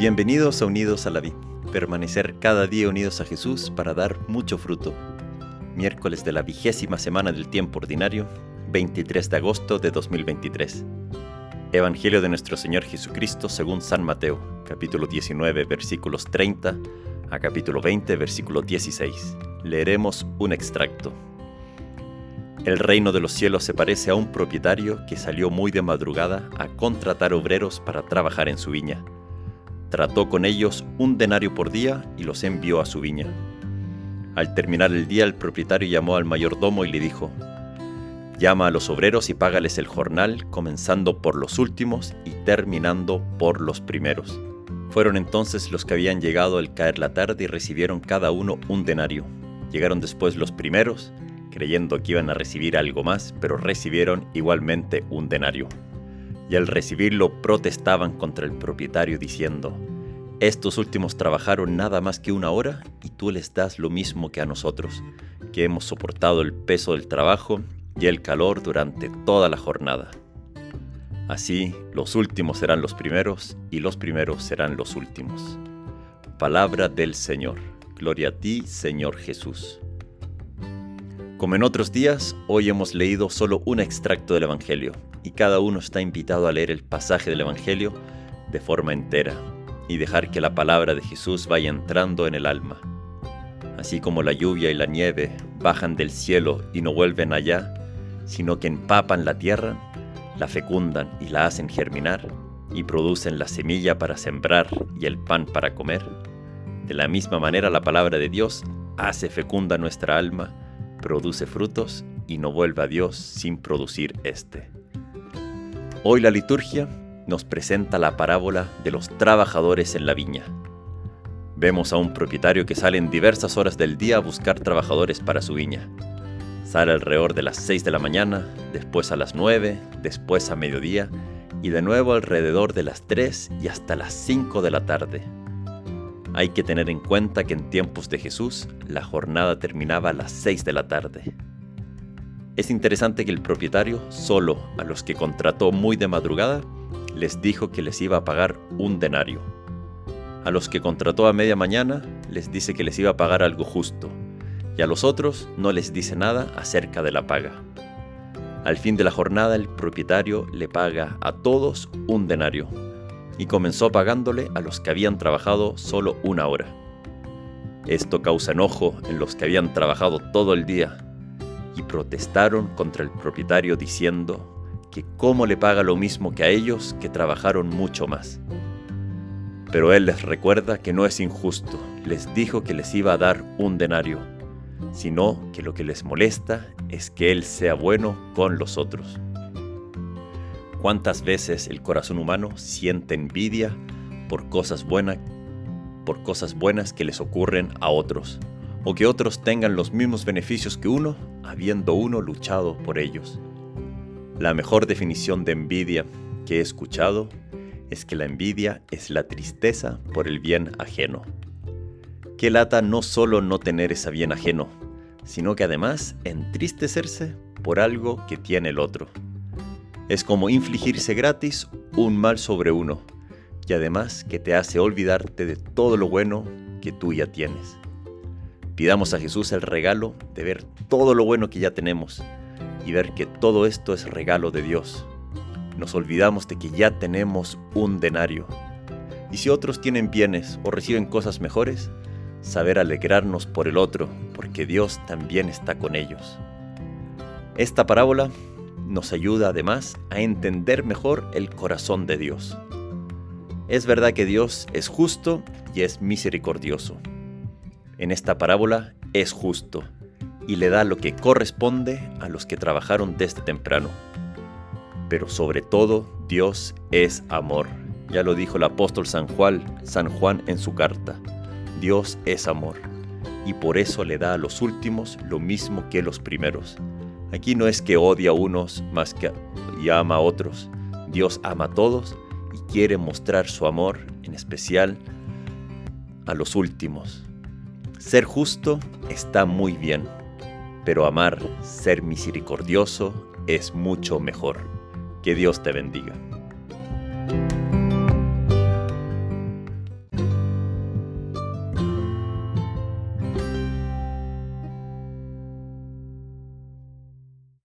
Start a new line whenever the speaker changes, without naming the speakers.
Bienvenidos a Unidos a la Vida. Permanecer cada día unidos a Jesús para dar mucho fruto. Miércoles de la vigésima semana del tiempo ordinario, 23 de agosto de 2023. Evangelio de nuestro Señor Jesucristo según San Mateo, capítulo 19, versículos 30 a capítulo 20, versículo 16. Leeremos un extracto. El reino de los cielos se parece a un propietario que salió muy de madrugada a contratar obreros para trabajar en su viña. Trató con ellos un denario por día y los envió a su viña. Al terminar el día el propietario llamó al mayordomo y le dijo, Llama a los obreros y págales el jornal, comenzando por los últimos y terminando por los primeros. Fueron entonces los que habían llegado al caer la tarde y recibieron cada uno un denario. Llegaron después los primeros, creyendo que iban a recibir algo más, pero recibieron igualmente un denario. Y al recibirlo protestaban contra el propietario diciendo, estos últimos trabajaron nada más que una hora y tú les das lo mismo que a nosotros, que hemos soportado el peso del trabajo y el calor durante toda la jornada. Así, los últimos serán los primeros y los primeros serán los últimos. Palabra del Señor. Gloria a ti, Señor Jesús. Como en otros días, hoy hemos leído solo un extracto del Evangelio y cada uno está invitado a leer el pasaje del Evangelio de forma entera y dejar que la palabra de Jesús vaya entrando en el alma. Así como la lluvia y la nieve bajan del cielo y no vuelven allá, sino que empapan la tierra, la fecundan y la hacen germinar y producen la semilla para sembrar y el pan para comer. De la misma manera la palabra de Dios hace fecunda nuestra alma produce frutos y no vuelve a Dios sin producir éste. Hoy la liturgia nos presenta la parábola de los trabajadores en la viña. Vemos a un propietario que sale en diversas horas del día a buscar trabajadores para su viña. Sale alrededor de las 6 de la mañana, después a las 9, después a mediodía y de nuevo alrededor de las 3 y hasta las 5 de la tarde. Hay que tener en cuenta que en tiempos de Jesús la jornada terminaba a las 6 de la tarde. Es interesante que el propietario, solo a los que contrató muy de madrugada, les dijo que les iba a pagar un denario. A los que contrató a media mañana, les dice que les iba a pagar algo justo, y a los otros no les dice nada acerca de la paga. Al fin de la jornada el propietario le paga a todos un denario, y comenzó pagándole a los que habían trabajado solo una hora. Esto causa enojo en los que habían trabajado todo el día y protestaron contra el propietario diciendo que cómo le paga lo mismo que a ellos que trabajaron mucho más. Pero él les recuerda que no es injusto, les dijo que les iba a dar un denario, sino que lo que les molesta es que él sea bueno con los otros. ¿Cuántas veces el corazón humano siente envidia por cosas buenas, por cosas buenas que les ocurren a otros, o que otros tengan los mismos beneficios que uno, habiendo uno luchado por ellos? La mejor definición de envidia que he escuchado es que la envidia es la tristeza por el bien ajeno. Qué lata no solo no tener ese bien ajeno, sino que además entristecerse por algo que tiene el otro. Es como infligirse gratis un mal sobre uno, y además que te hace olvidarte de todo lo bueno que tú ya tienes. Pidamos a Jesús el regalo de ver todo lo bueno que ya tenemos y ver que todo esto es regalo de Dios. Nos olvidamos de que ya tenemos un denario. Y si otros tienen bienes o reciben cosas mejores, saber alegrarnos por el otro, porque Dios también está con ellos. Esta parábola nos ayuda además a entender mejor el corazón de Dios. Es verdad que Dios es justo y es misericordioso. En esta parábola es justo y le da lo que corresponde a los que trabajaron desde temprano. Pero sobre todo, Dios es amor. Ya lo dijo el apóstol San Juan, San Juan en su carta. Dios es amor y por eso le da a los últimos lo mismo que los primeros Aquí no es que odia a unos más que ama a otros. Dios ama a todos y quiere mostrar su amor, en especial a los últimos. Ser justo está muy bien, pero amar, ser misericordioso es mucho mejor. Que Dios te bendiga.